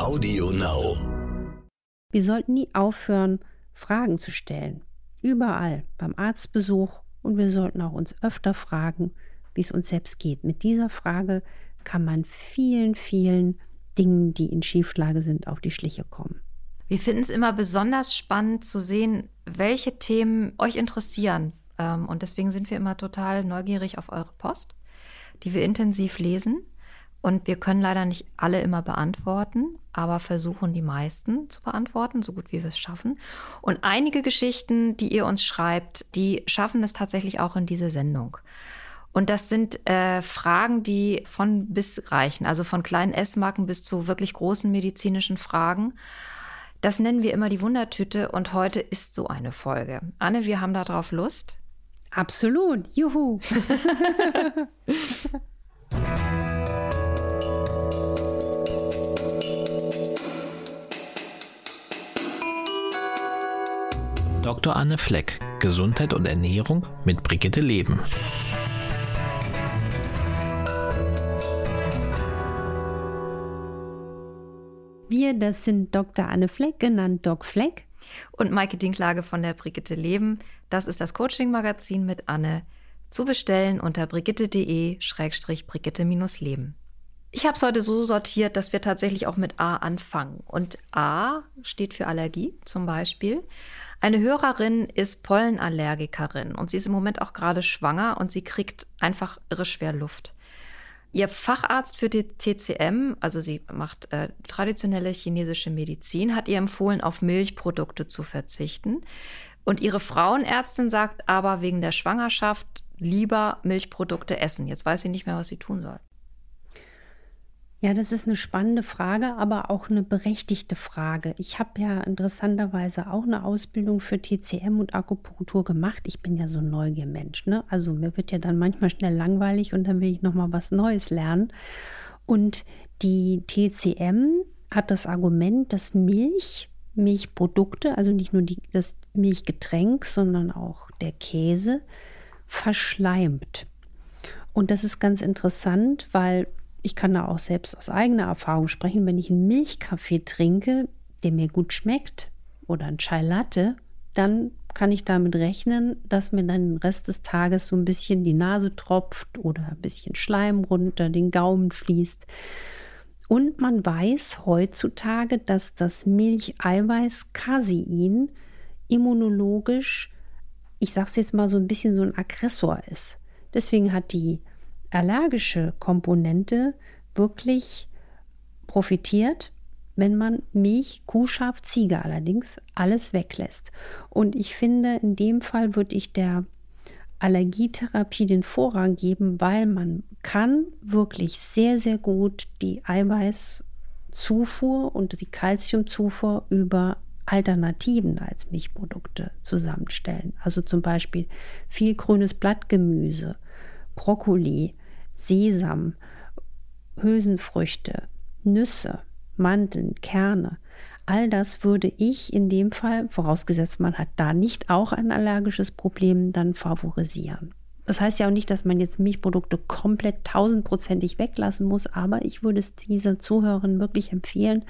Audio Now. Wir sollten nie aufhören, Fragen zu stellen. Überall, beim Arztbesuch. Und wir sollten auch uns öfter fragen, wie es uns selbst geht. Mit dieser Frage kann man vielen, vielen Dingen, die in Schieflage sind, auf die Schliche kommen. Wir finden es immer besonders spannend zu sehen, welche Themen euch interessieren. Ähm, und deswegen sind wir immer total neugierig auf eure Post, die wir intensiv lesen. Und wir können leider nicht alle immer beantworten, aber versuchen die meisten zu beantworten, so gut wie wir es schaffen. Und einige Geschichten, die ihr uns schreibt, die schaffen es tatsächlich auch in diese Sendung. Und das sind äh, Fragen, die von bis reichen, also von kleinen Essmarken bis zu wirklich großen medizinischen Fragen. Das nennen wir immer die Wundertüte und heute ist so eine Folge. Anne, wir haben darauf Lust. Absolut, juhu. Dr. Anne Fleck, Gesundheit und Ernährung mit Brigitte Leben. Wir, das sind Dr. Anne Fleck, genannt Doc Fleck. Und Maike Dinklage von der Brigitte Leben. Das ist das Coaching-Magazin mit Anne. Zu bestellen unter brigitte.de-brigitte-leben. Ich habe es heute so sortiert, dass wir tatsächlich auch mit A anfangen. Und A steht für Allergie zum Beispiel. Eine Hörerin ist Pollenallergikerin und sie ist im Moment auch gerade schwanger und sie kriegt einfach irre schwer Luft. Ihr Facharzt für die TCM, also sie macht äh, traditionelle chinesische Medizin, hat ihr empfohlen, auf Milchprodukte zu verzichten. Und ihre Frauenärztin sagt aber wegen der Schwangerschaft lieber Milchprodukte essen. Jetzt weiß sie nicht mehr, was sie tun soll. Ja, das ist eine spannende Frage, aber auch eine berechtigte Frage. Ich habe ja interessanterweise auch eine Ausbildung für TCM und Akupunktur gemacht. Ich bin ja so ein Neugiermensch, ne? Also mir wird ja dann manchmal schnell langweilig und dann will ich noch mal was Neues lernen. Und die TCM hat das Argument, dass Milch, Milchprodukte, also nicht nur die, das Milchgetränk, sondern auch der Käse verschleimt. Und das ist ganz interessant, weil ich kann da auch selbst aus eigener Erfahrung sprechen, wenn ich einen Milchkaffee trinke, der mir gut schmeckt oder ein Chai Latte, dann kann ich damit rechnen, dass mir dann den Rest des Tages so ein bisschen die Nase tropft oder ein bisschen Schleim runter den Gaumen fließt. Und man weiß heutzutage, dass das Milcheiweiß Casein immunologisch, ich sage es jetzt mal so ein bisschen so ein Aggressor ist. Deswegen hat die allergische Komponente wirklich profitiert, wenn man Milch, Kuh, Schaf, Ziege allerdings alles weglässt. Und ich finde, in dem Fall würde ich der Allergietherapie den Vorrang geben, weil man kann wirklich sehr, sehr gut die Eiweißzufuhr und die Kalziumzufuhr über Alternativen als Milchprodukte zusammenstellen. Also zum Beispiel viel grünes Blattgemüse, Brokkoli, Sesam, Hülsenfrüchte, Nüsse, Mandeln, Kerne. All das würde ich in dem Fall, vorausgesetzt man hat da nicht auch ein allergisches Problem, dann favorisieren. Das heißt ja auch nicht, dass man jetzt Milchprodukte komplett tausendprozentig weglassen muss, aber ich würde es dieser Zuhörerin wirklich empfehlen,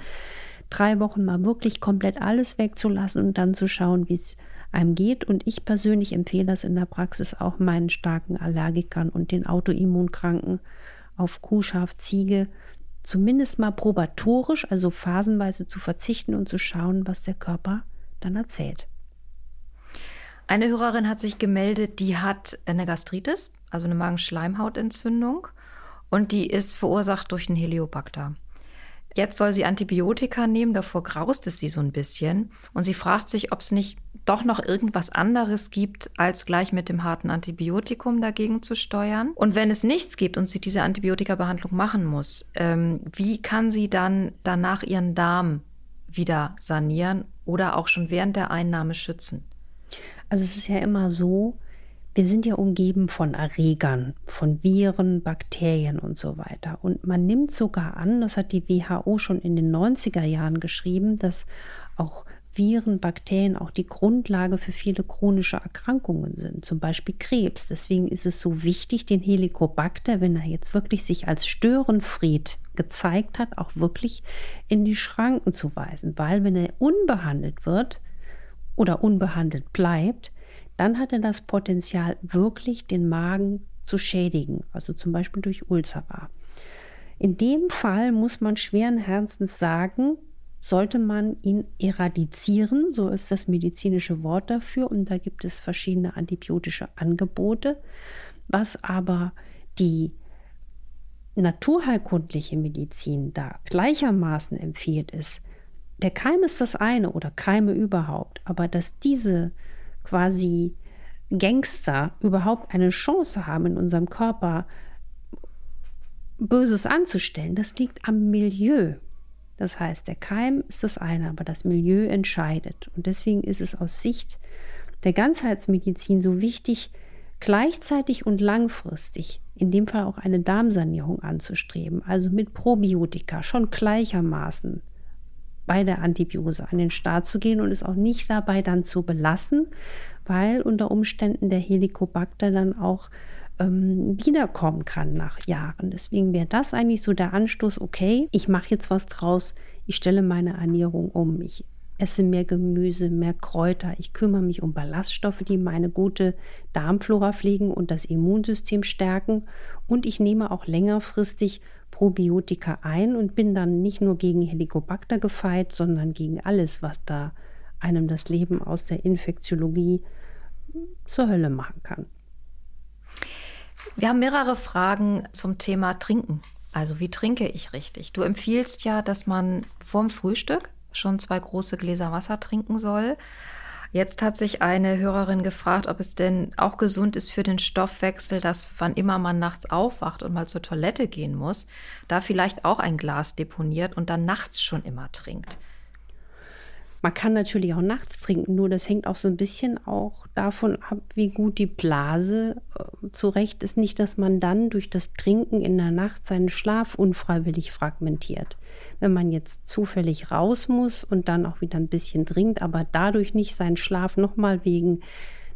drei Wochen mal wirklich komplett alles wegzulassen und dann zu schauen, wie es einem geht. Und ich persönlich empfehle das in der Praxis auch meinen starken Allergikern und den Autoimmunkranken auf Kuh, Schaf, Ziege zumindest mal probatorisch, also phasenweise zu verzichten und zu schauen, was der Körper dann erzählt. Eine Hörerin hat sich gemeldet, die hat eine Gastritis, also eine Magenschleimhautentzündung, und die ist verursacht durch einen Heliobacter. Jetzt soll sie Antibiotika nehmen, davor graust es sie so ein bisschen. Und sie fragt sich, ob es nicht doch noch irgendwas anderes gibt, als gleich mit dem harten Antibiotikum dagegen zu steuern. Und wenn es nichts gibt und sie diese Antibiotikabehandlung machen muss, ähm, wie kann sie dann danach ihren Darm wieder sanieren oder auch schon während der Einnahme schützen? Also es ist ja immer so, wir sind ja umgeben von Erregern, von Viren, Bakterien und so weiter. Und man nimmt sogar an, das hat die WHO schon in den 90er Jahren geschrieben, dass auch Viren, Bakterien auch die Grundlage für viele chronische Erkrankungen sind, zum Beispiel Krebs. Deswegen ist es so wichtig, den Helicobacter, wenn er jetzt wirklich sich als Störenfried gezeigt hat, auch wirklich in die Schranken zu weisen. Weil wenn er unbehandelt wird oder unbehandelt bleibt, dann hat er das Potenzial, wirklich den Magen zu schädigen, also zum Beispiel durch Ulzera. In dem Fall muss man schweren Herzens sagen, sollte man ihn eradizieren, so ist das medizinische Wort dafür, und da gibt es verschiedene antibiotische Angebote. Was aber die naturheilkundliche Medizin da gleichermaßen empfiehlt, ist, der Keim ist das eine oder Keime überhaupt, aber dass diese quasi Gangster überhaupt eine Chance haben, in unserem Körper Böses anzustellen, das liegt am Milieu. Das heißt, der Keim ist das eine, aber das Milieu entscheidet. Und deswegen ist es aus Sicht der Ganzheitsmedizin so wichtig, gleichzeitig und langfristig in dem Fall auch eine Darmsanierung anzustreben, also mit Probiotika schon gleichermaßen bei der Antibiose an den Start zu gehen und es auch nicht dabei dann zu belassen, weil unter Umständen der Helicobacter dann auch ähm, wiederkommen kann nach Jahren. Deswegen wäre das eigentlich so der Anstoß, okay, ich mache jetzt was draus, ich stelle meine Ernährung um, ich esse mehr Gemüse, mehr Kräuter, ich kümmere mich um Ballaststoffe, die meine gute Darmflora pflegen und das Immunsystem stärken und ich nehme auch längerfristig Probiotika ein und bin dann nicht nur gegen Helicobacter gefeit, sondern gegen alles, was da einem das Leben aus der Infektiologie zur Hölle machen kann. Wir haben mehrere Fragen zum Thema Trinken. Also wie trinke ich richtig? Du empfiehlst ja, dass man vorm Frühstück schon zwei große Gläser Wasser trinken soll. Jetzt hat sich eine Hörerin gefragt, ob es denn auch gesund ist für den Stoffwechsel, dass wann immer man nachts aufwacht und mal zur Toilette gehen muss, da vielleicht auch ein Glas deponiert und dann nachts schon immer trinkt. Man kann natürlich auch nachts trinken, nur das hängt auch so ein bisschen auch davon ab, wie gut die Blase äh, zurecht ist. Nicht, dass man dann durch das Trinken in der Nacht seinen Schlaf unfreiwillig fragmentiert. Wenn man jetzt zufällig raus muss und dann auch wieder ein bisschen trinkt, aber dadurch nicht seinen Schlaf nochmal wegen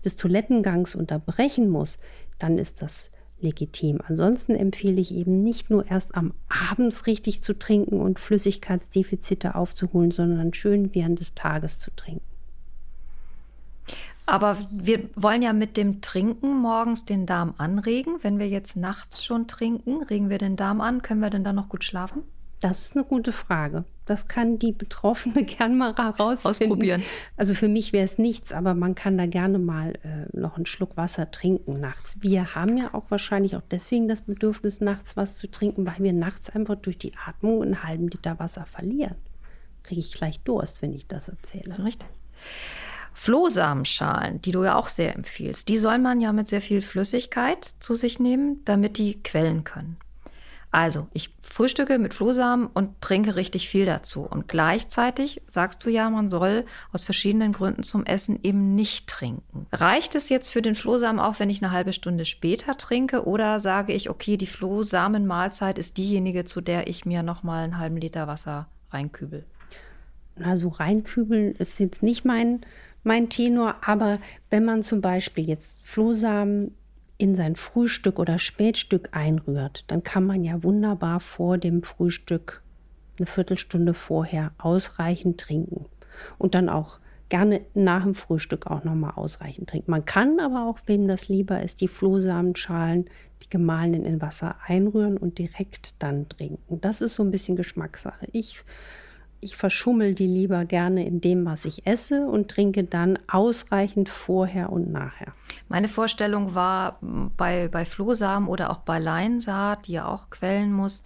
des Toilettengangs unterbrechen muss, dann ist das legitim. Ansonsten empfehle ich eben nicht nur erst am Abends richtig zu trinken und Flüssigkeitsdefizite aufzuholen, sondern schön während des Tages zu trinken. Aber wir wollen ja mit dem Trinken morgens den Darm anregen. Wenn wir jetzt nachts schon trinken, regen wir den Darm an. Können wir denn dann noch gut schlafen? Das ist eine gute Frage. Das kann die Betroffene gern mal herausfinden. Ausprobieren. Also für mich wäre es nichts, aber man kann da gerne mal äh, noch einen Schluck Wasser trinken nachts. Wir haben ja auch wahrscheinlich auch deswegen das Bedürfnis, nachts was zu trinken, weil wir nachts einfach durch die Atmung einen halben Liter Wasser verlieren. Kriege ich gleich Durst, wenn ich das erzähle. Richtig. Flohsamenschalen, die du ja auch sehr empfiehlst, die soll man ja mit sehr viel Flüssigkeit zu sich nehmen, damit die quellen können. Also, ich frühstücke mit Flohsamen und trinke richtig viel dazu. Und gleichzeitig sagst du ja, man soll aus verschiedenen Gründen zum Essen eben nicht trinken. Reicht es jetzt für den Flohsamen auch, wenn ich eine halbe Stunde später trinke? Oder sage ich, okay, die Flohsamenmahlzeit ist diejenige, zu der ich mir nochmal einen halben Liter Wasser reinkübel? Also reinkübeln ist jetzt nicht mein, mein Tenor, aber wenn man zum Beispiel jetzt Flohsamen in sein Frühstück oder Spätstück einrührt, dann kann man ja wunderbar vor dem Frühstück eine Viertelstunde vorher ausreichend trinken und dann auch gerne nach dem Frühstück auch nochmal ausreichend trinken. Man kann aber auch, wem das lieber ist, die Flohsamenschalen, die gemahlenen in Wasser einrühren und direkt dann trinken. Das ist so ein bisschen Geschmackssache. Ich ich verschummel die lieber gerne in dem, was ich esse und trinke dann ausreichend vorher und nachher. Meine Vorstellung war bei, bei Flohsamen oder auch bei Leinsaat, die ja auch quellen muss,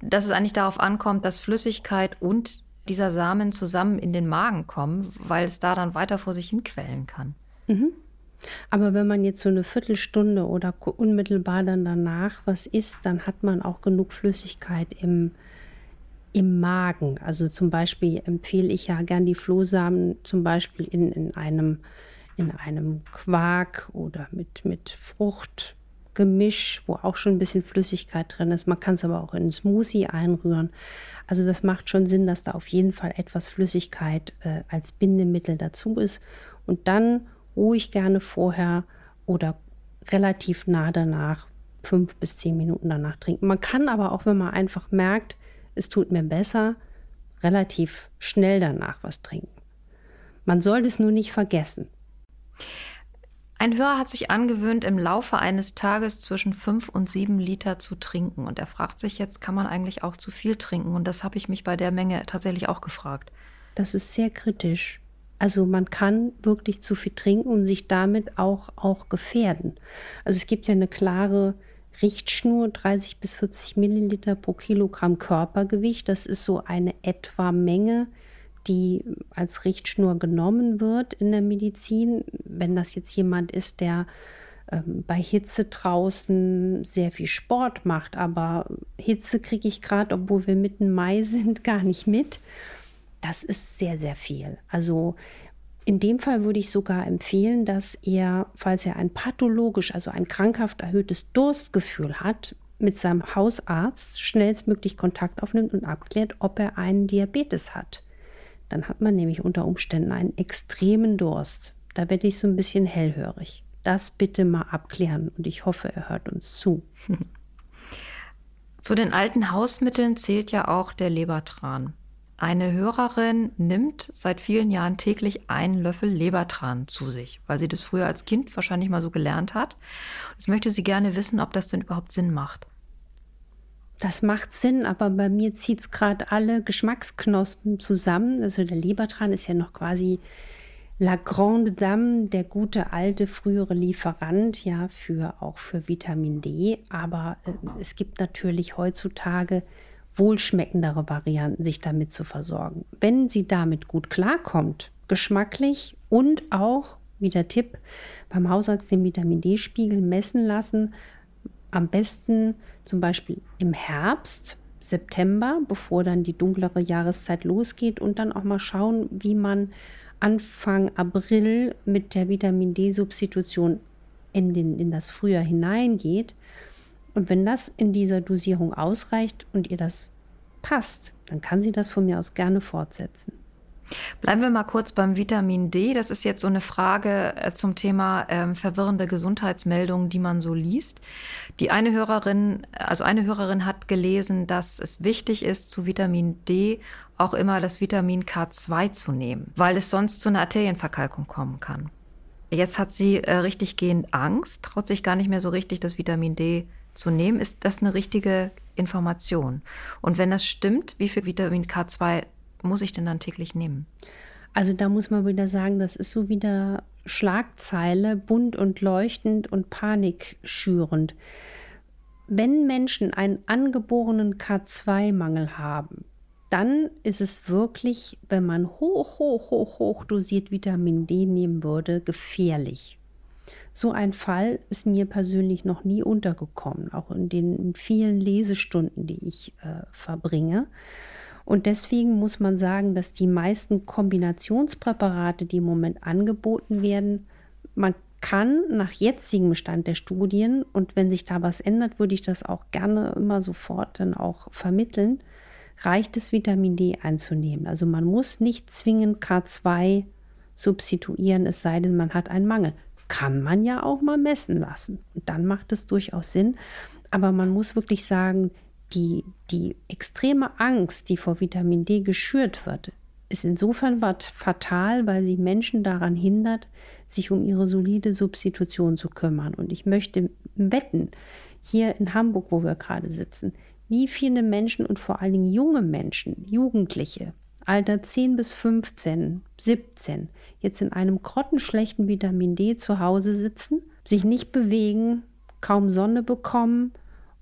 dass es eigentlich darauf ankommt, dass Flüssigkeit und dieser Samen zusammen in den Magen kommen, weil es da dann weiter vor sich hin quellen kann. Mhm. Aber wenn man jetzt so eine Viertelstunde oder unmittelbar dann danach was isst, dann hat man auch genug Flüssigkeit im, im Magen. Also zum Beispiel empfehle ich ja gern die Flohsamen zum Beispiel in, in, einem, in einem Quark oder mit, mit Fruchtgemisch, wo auch schon ein bisschen Flüssigkeit drin ist. Man kann es aber auch in einen Smoothie einrühren. Also das macht schon Sinn, dass da auf jeden Fall etwas Flüssigkeit äh, als Bindemittel dazu ist. Und dann ruhig gerne vorher oder relativ nah danach fünf bis zehn Minuten danach trinken. Man kann aber auch, wenn man einfach merkt, es tut mir besser, relativ schnell danach was trinken. Man sollte es nur nicht vergessen. Ein Hörer hat sich angewöhnt, im Laufe eines Tages zwischen fünf und sieben Liter zu trinken. Und er fragt sich jetzt, kann man eigentlich auch zu viel trinken? Und das habe ich mich bei der Menge tatsächlich auch gefragt. Das ist sehr kritisch. Also man kann wirklich zu viel trinken und sich damit auch, auch gefährden. Also es gibt ja eine klare Richtschnur, 30 bis 40 Milliliter pro Kilogramm Körpergewicht. Das ist so eine etwa Menge, die als Richtschnur genommen wird in der Medizin. Wenn das jetzt jemand ist, der ähm, bei Hitze draußen sehr viel Sport macht, aber Hitze kriege ich gerade, obwohl wir mitten Mai sind, gar nicht mit. Das ist sehr, sehr viel. Also in dem Fall würde ich sogar empfehlen, dass er, falls er ein pathologisch, also ein krankhaft erhöhtes Durstgefühl hat, mit seinem Hausarzt schnellstmöglich Kontakt aufnimmt und abklärt, ob er einen Diabetes hat. Dann hat man nämlich unter Umständen einen extremen Durst. Da werde ich so ein bisschen hellhörig. Das bitte mal abklären und ich hoffe, er hört uns zu. Zu den alten Hausmitteln zählt ja auch der Lebertran. Eine Hörerin nimmt seit vielen Jahren täglich einen Löffel Lebertran zu sich, weil sie das früher als Kind wahrscheinlich mal so gelernt hat. Jetzt möchte sie gerne wissen, ob das denn überhaupt Sinn macht. Das macht Sinn, aber bei mir zieht es gerade alle Geschmacksknospen zusammen. Also der Lebertran ist ja noch quasi La Grande Dame, der gute alte frühere Lieferant, ja, für auch für Vitamin D. Aber äh, es gibt natürlich heutzutage wohlschmeckendere Varianten, sich damit zu versorgen. Wenn sie damit gut klarkommt, geschmacklich und auch, wie der Tipp, beim Hausarzt den Vitamin D-Spiegel messen lassen, am besten zum Beispiel im Herbst, September, bevor dann die dunklere Jahreszeit losgeht und dann auch mal schauen, wie man Anfang April mit der Vitamin D-Substitution in, in das Frühjahr hineingeht und wenn das in dieser Dosierung ausreicht und ihr das passt, dann kann sie das von mir aus gerne fortsetzen. Bleiben wir mal kurz beim Vitamin D. Das ist jetzt so eine Frage äh, zum Thema ähm, verwirrende Gesundheitsmeldungen, die man so liest. Die eine Hörerin, also eine Hörerin hat gelesen, dass es wichtig ist, zu Vitamin D auch immer das Vitamin K2 zu nehmen, weil es sonst zu einer Arterienverkalkung kommen kann. Jetzt hat sie äh, richtig gehend Angst, traut sich gar nicht mehr so richtig das Vitamin D zu nehmen, ist das eine richtige Information? Und wenn das stimmt, wie viel Vitamin K2 muss ich denn dann täglich nehmen? Also da muss man wieder sagen, das ist so wieder Schlagzeile, bunt und leuchtend und panikschürend. Wenn Menschen einen angeborenen K2-Mangel haben, dann ist es wirklich, wenn man hoch, hoch, hoch, hoch dosiert Vitamin D nehmen würde, gefährlich. So ein Fall ist mir persönlich noch nie untergekommen, auch in den vielen Lesestunden, die ich äh, verbringe. Und deswegen muss man sagen, dass die meisten Kombinationspräparate, die im Moment angeboten werden, man kann nach jetzigem Stand der Studien, und wenn sich da was ändert, würde ich das auch gerne immer sofort dann auch vermitteln, reicht es, Vitamin D einzunehmen. Also man muss nicht zwingend K2 substituieren, es sei denn, man hat einen Mangel kann man ja auch mal messen lassen. Und dann macht es durchaus Sinn. Aber man muss wirklich sagen, die, die extreme Angst, die vor Vitamin D geschürt wird, ist insofern fatal, weil sie Menschen daran hindert, sich um ihre solide Substitution zu kümmern. Und ich möchte wetten, hier in Hamburg, wo wir gerade sitzen, wie viele Menschen und vor allen Dingen junge Menschen, Jugendliche, Alter 10 bis 15, 17, jetzt in einem grottenschlechten Vitamin D zu Hause sitzen, sich nicht bewegen, kaum Sonne bekommen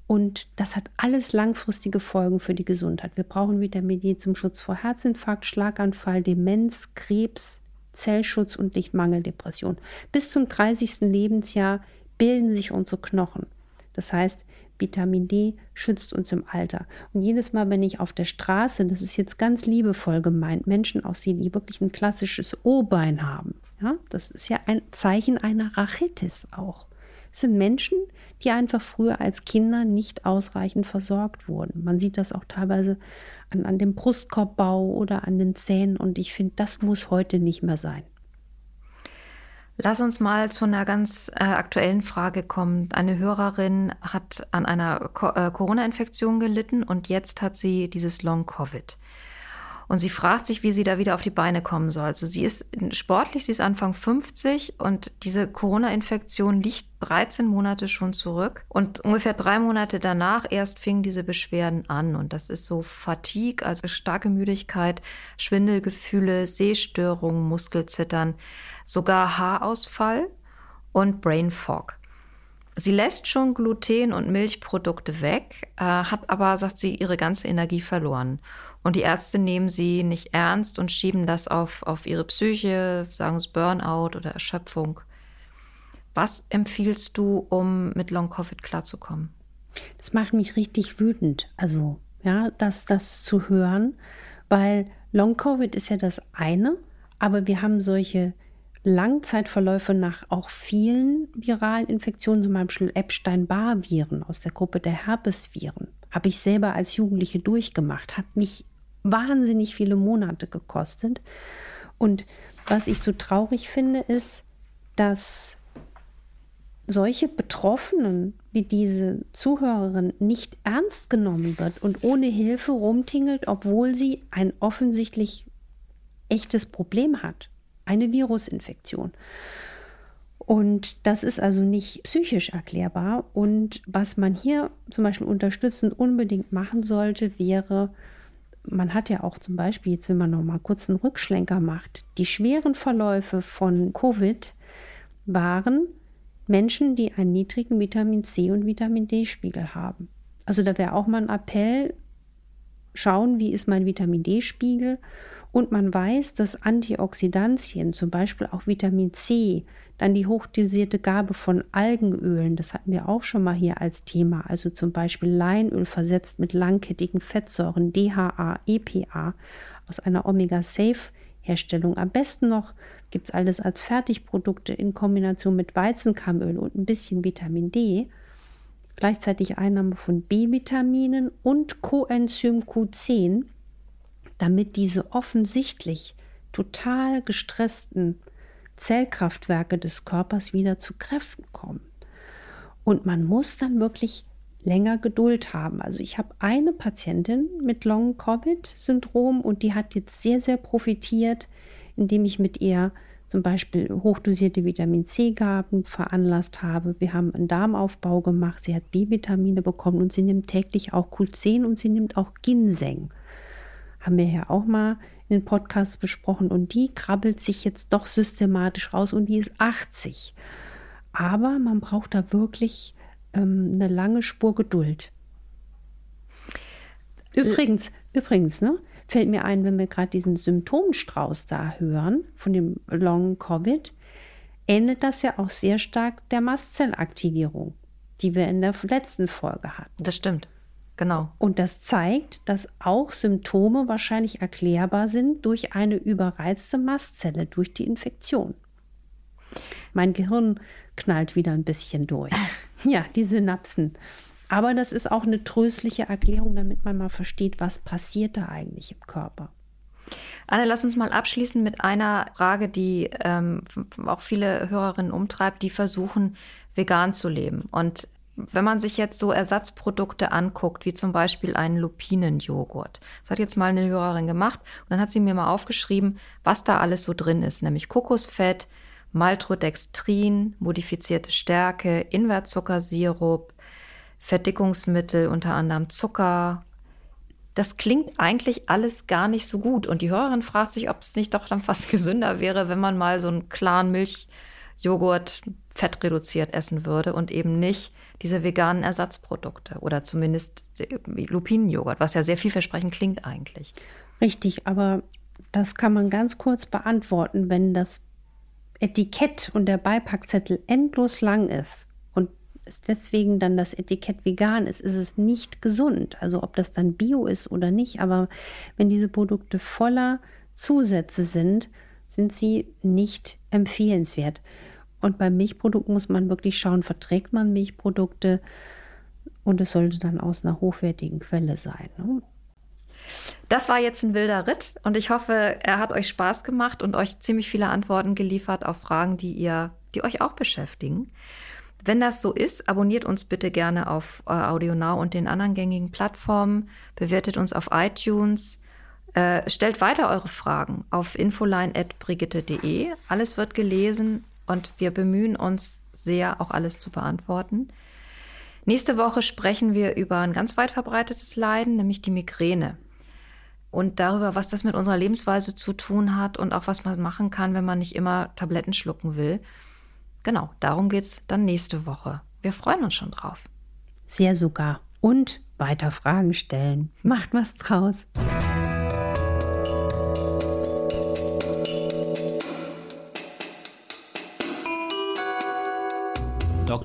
und das hat alles langfristige Folgen für die Gesundheit. Wir brauchen Vitamin D zum Schutz vor Herzinfarkt, Schlaganfall, Demenz, Krebs, Zellschutz und Lichtmangeldepression. Bis zum 30. Lebensjahr bilden sich unsere Knochen. Das heißt, Vitamin D schützt uns im Alter. Und jedes Mal, wenn ich auf der Straße, das ist jetzt ganz liebevoll gemeint, Menschen aussehe, die wirklich ein klassisches O-Bein haben, ja, das ist ja ein Zeichen einer Rachitis auch. Es sind Menschen, die einfach früher als Kinder nicht ausreichend versorgt wurden. Man sieht das auch teilweise an, an dem Brustkorbbau oder an den Zähnen und ich finde, das muss heute nicht mehr sein. Lass uns mal zu einer ganz äh, aktuellen Frage kommen. Eine Hörerin hat an einer Co äh, Corona-Infektion gelitten und jetzt hat sie dieses Long-Covid. Und sie fragt sich, wie sie da wieder auf die Beine kommen soll. Also sie ist sportlich, sie ist Anfang 50 und diese Corona-Infektion liegt 13 Monate schon zurück. Und ungefähr drei Monate danach erst fingen diese Beschwerden an. Und das ist so Fatigue, also starke Müdigkeit, Schwindelgefühle, Sehstörungen, Muskelzittern, sogar Haarausfall und Brain Fog. Sie lässt schon Gluten und Milchprodukte weg, äh, hat aber, sagt sie, ihre ganze Energie verloren. Und die Ärzte nehmen sie nicht ernst und schieben das auf, auf ihre Psyche, sagen es Burnout oder Erschöpfung. Was empfiehlst du, um mit Long-Covid klarzukommen? Das macht mich richtig wütend. Also, ja, das, das zu hören, weil Long-Covid ist ja das eine, aber wir haben solche Langzeitverläufe nach auch vielen viralen Infektionen, zum Beispiel Epstein-Barr-Viren aus der Gruppe der Herpesviren, habe ich selber als Jugendliche durchgemacht, hat mich wahnsinnig viele Monate gekostet. Und was ich so traurig finde, ist, dass solche Betroffenen wie diese Zuhörerin nicht ernst genommen wird und ohne Hilfe rumtingelt, obwohl sie ein offensichtlich echtes Problem hat, eine Virusinfektion. Und das ist also nicht psychisch erklärbar. Und was man hier zum Beispiel unterstützend unbedingt machen sollte, wäre man hat ja auch zum Beispiel, jetzt wenn man noch mal kurz einen Rückschlenker macht, die schweren Verläufe von Covid waren Menschen, die einen niedrigen Vitamin C und Vitamin D-Spiegel haben. Also da wäre auch mal ein Appell, schauen, wie ist mein Vitamin D-Spiegel. Und man weiß, dass Antioxidantien, zum Beispiel auch Vitamin C, dann die hochdosierte Gabe von Algenölen, das hatten wir auch schon mal hier als Thema, also zum Beispiel Leinöl versetzt mit langkettigen Fettsäuren, DHA, EPA aus einer Omega-Safe-Herstellung. Am besten noch gibt es alles als Fertigprodukte in Kombination mit Weizenkammöl und ein bisschen Vitamin D. Gleichzeitig Einnahme von B-Vitaminen und Coenzym Q10, damit diese offensichtlich total gestressten Zellkraftwerke des Körpers wieder zu Kräften kommen. Und man muss dann wirklich länger Geduld haben. Also ich habe eine Patientin mit Long-Covid-Syndrom und die hat jetzt sehr, sehr profitiert, indem ich mit ihr zum Beispiel hochdosierte Vitamin C-Gaben veranlasst habe. Wir haben einen Darmaufbau gemacht. Sie hat B-Vitamine bekommen und sie nimmt täglich auch Q10 und sie nimmt auch Ginseng. Haben wir ja auch mal in den Podcasts besprochen und die krabbelt sich jetzt doch systematisch raus und die ist 80. Aber man braucht da wirklich ähm, eine lange Spur Geduld. Übrigens, äh, übrigens, ne, fällt mir ein, wenn wir gerade diesen Symptomstrauß da hören von dem Long Covid, ähnelt das ja auch sehr stark der Mastzellaktivierung, die wir in der letzten Folge hatten. Das stimmt. Genau. Und das zeigt, dass auch Symptome wahrscheinlich erklärbar sind durch eine überreizte Mastzelle, durch die Infektion. Mein Gehirn knallt wieder ein bisschen durch. Ja, die Synapsen. Aber das ist auch eine tröstliche Erklärung, damit man mal versteht, was passiert da eigentlich im Körper. Anne, lass uns mal abschließen mit einer Frage, die ähm, auch viele Hörerinnen umtreibt, die versuchen, vegan zu leben. Und wenn man sich jetzt so Ersatzprodukte anguckt, wie zum Beispiel einen Lupinenjoghurt, das hat jetzt mal eine Hörerin gemacht und dann hat sie mir mal aufgeschrieben, was da alles so drin ist, nämlich Kokosfett, Maltodextrin, modifizierte Stärke, Invertzuckersirup, Verdickungsmittel, unter anderem Zucker. Das klingt eigentlich alles gar nicht so gut. Und die Hörerin fragt sich, ob es nicht doch dann fast gesünder wäre, wenn man mal so einen klaren Milchjoghurt fettreduziert essen würde und eben nicht diese veganen Ersatzprodukte oder zumindest Lupinenjoghurt, was ja sehr vielversprechend klingt eigentlich. Richtig, aber das kann man ganz kurz beantworten, wenn das Etikett und der Beipackzettel endlos lang ist und es deswegen dann das Etikett vegan ist, ist es nicht gesund. Also ob das dann Bio ist oder nicht, aber wenn diese Produkte voller Zusätze sind, sind sie nicht empfehlenswert. Und beim Milchprodukt muss man wirklich schauen, verträgt man Milchprodukte und es sollte dann aus einer hochwertigen Quelle sein. Ne? Das war jetzt ein wilder Ritt und ich hoffe, er hat euch Spaß gemacht und euch ziemlich viele Antworten geliefert auf Fragen, die ihr, die euch auch beschäftigen. Wenn das so ist, abonniert uns bitte gerne auf äh, AudioNow und den anderen gängigen Plattformen, bewertet uns auf iTunes, äh, stellt weiter eure Fragen auf infoline.brigitte.de. Alles wird gelesen und wir bemühen uns sehr, auch alles zu beantworten. Nächste Woche sprechen wir über ein ganz weit verbreitetes Leiden, nämlich die Migräne. Und darüber, was das mit unserer Lebensweise zu tun hat und auch was man machen kann, wenn man nicht immer Tabletten schlucken will. Genau, darum geht es dann nächste Woche. Wir freuen uns schon drauf. Sehr sogar. Und weiter Fragen stellen. Macht was draus.